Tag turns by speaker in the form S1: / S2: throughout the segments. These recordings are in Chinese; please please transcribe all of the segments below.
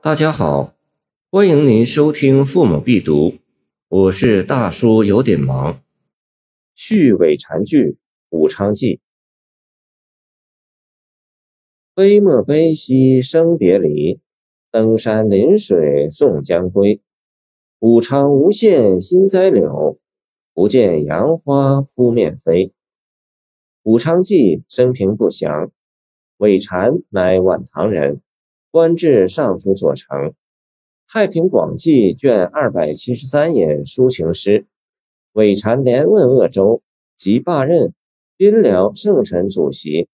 S1: 大家好，欢迎您收听《父母必读》，我是大叔，有点忙。
S2: 续尾禅剧《武昌记》，悲莫悲兮生别离，登山临水送将归。武昌无限新栽柳，不见杨花扑面飞。武昌记生平不详，韦禅乃晚唐人。官至尚书左丞，《太平广记》卷二百七十三眼抒情诗。韦禅连问鄂州，即罢任，宾辽圣臣祖席。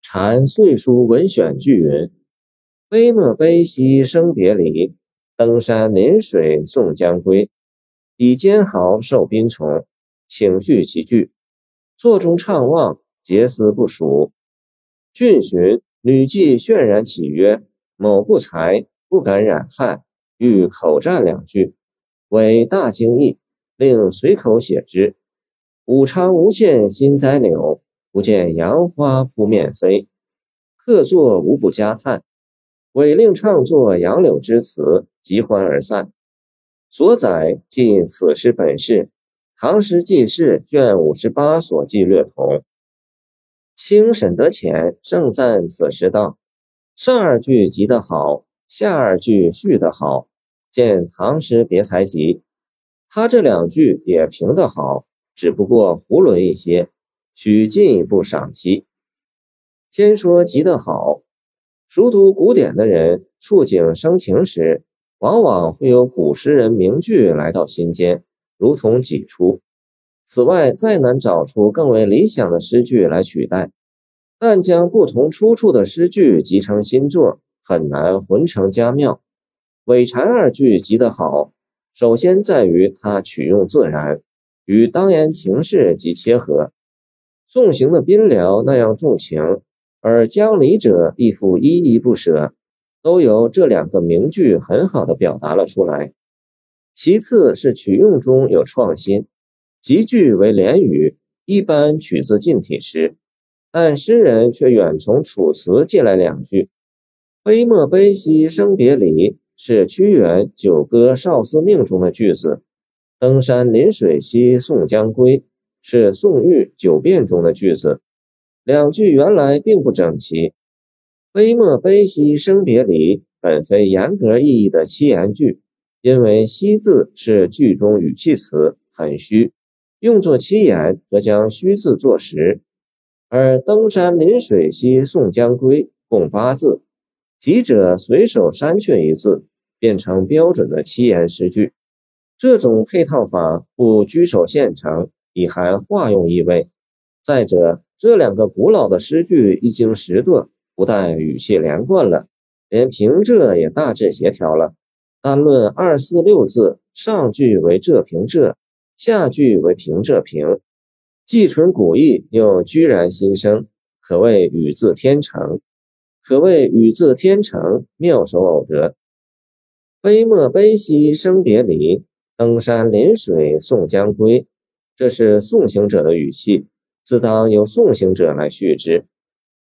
S2: 禅岁书文选句云：“悲莫悲兮生别离，登山临水送将归。以坚豪受宾从，请叙其句。座中怅望，结思不熟。郡寻女妓渲然起曰。”某不才，不敢染汗，欲口占两句，为大惊异，令随口写之。武昌无限新栽柳，不见杨花扑面飞。客作无不加叹，委令唱作杨柳之词，即欢而散。所载记此诗本事，《唐诗纪事》卷五十八所记略同。清沈德潜盛赞此诗道。上二句集得好，下二句续得好，见唐诗别才集。他这两句也评得好，只不过囫囵一些，需进一步赏析。先说集得好，熟读古典的人，触景生情时，往往会有古诗人名句来到心间，如同挤出。此外，再难找出更为理想的诗句来取代。但将不同出处的诗句集成新作，很难浑成佳妙。尾禅二句集得好，首先在于它取用自然，与当言情事极切合。送行的宾僚那样重情，而将离者亦复依依不舍，都由这两个名句很好的表达了出来。其次是取用中有创新，集句为连语，一般取自近体诗。但诗人却远从《楚辞》借来两句：“悲莫悲兮生别离”是屈原《九歌·少司命》中的句子，“登山临水兮送将归”是宋玉《九变》中的句子。两句原来并不整齐，“悲莫悲兮生别离”本非严格意义的七言句，因为“兮”字是句中语气词，很虚，用作七言则将虚字作实。而登山临水兮送将归共八字，集者随手删去一字，变成标准的七言诗句。这种配套法不拘守现成，已含化用意味。再者，这两个古老的诗句一经识得，不但语气连贯了，连平仄也大致协调了。单论二四六字，上句为仄平仄，下句为平仄平。既纯古意，又居然新生，可谓语字天成，可谓语字天成，妙手偶得。悲莫悲兮生别离，登山临水送将归。这是送行者的语气，自当由送行者来续之。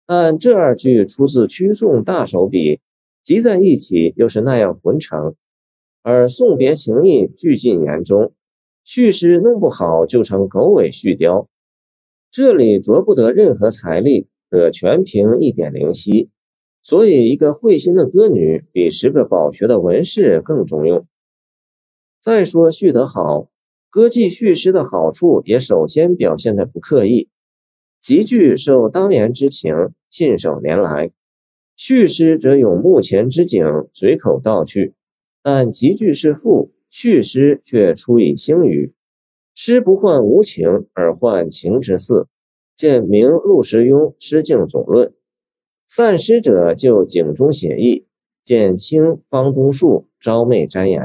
S2: 但这二句出自屈送大手笔，集在一起又是那样浑成，而送别情意俱尽言中，续诗弄不好就成狗尾续貂。这里着不得任何财力，可全凭一点灵犀，所以一个会心的歌女比十个饱学的文士更中用。再说续得好，歌妓续诗的好处也首先表现在不刻意，集句受当言之情，信手拈来；续诗则有目前之景，随口道去。但集句是赋，续诗却出以兴语。诗不患无情，而患情之似。见明陆时庸《诗境总论》。散诗者就景中写意。见清方东树《招媚瞻言》。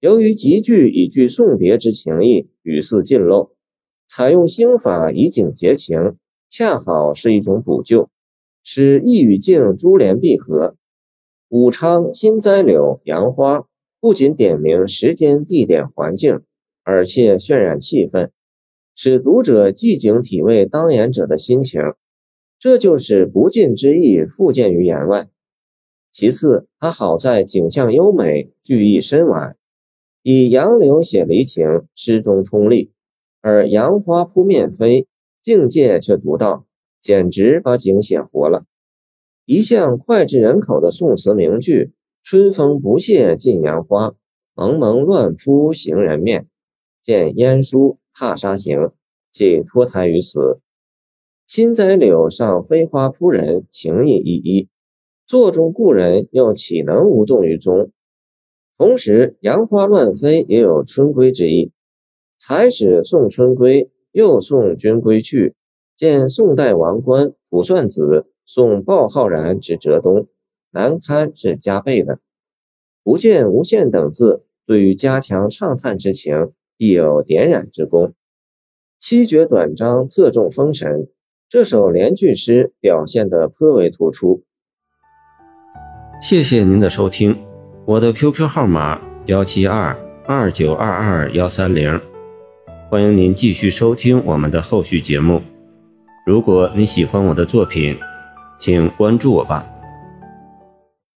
S2: 由于集句已具送别之情意，语似尽漏，采用兴法以景结情，恰好是一种补救，使意与境珠联璧合。武昌新栽柳杨花，不仅点明时间、地点、环境。而且渲染气氛，使读者即景体味当言者的心情，这就是不尽之意，复见于言外。其次，他好在景象优美，句意深婉，以杨柳写离情，诗中通例；而杨花扑面飞，境界却独到，简直把景写活了。一向脍炙人口的宋词名句“春风不谢尽杨花，蒙蒙乱扑行人面”，见晏殊《踏沙行》，即脱胎于此。新栽柳上飞花扑人，情意依依。座中故人又岂能无动于衷？同时，杨花乱飞也有春归之意。才始送春归，又送君归去。见宋代王官卜算子送鲍浩然之浙东，难堪是加倍的。不见无限等字，对于加强畅叹之情，亦有点染之功。七绝短章特重风神，这首连句诗表现得颇为突出。
S1: 谢谢您的收听，我的 QQ 号码幺七二二九二二幺三零，欢迎您继续收听我们的后续节目。如果你喜欢我的作品，请关注我吧。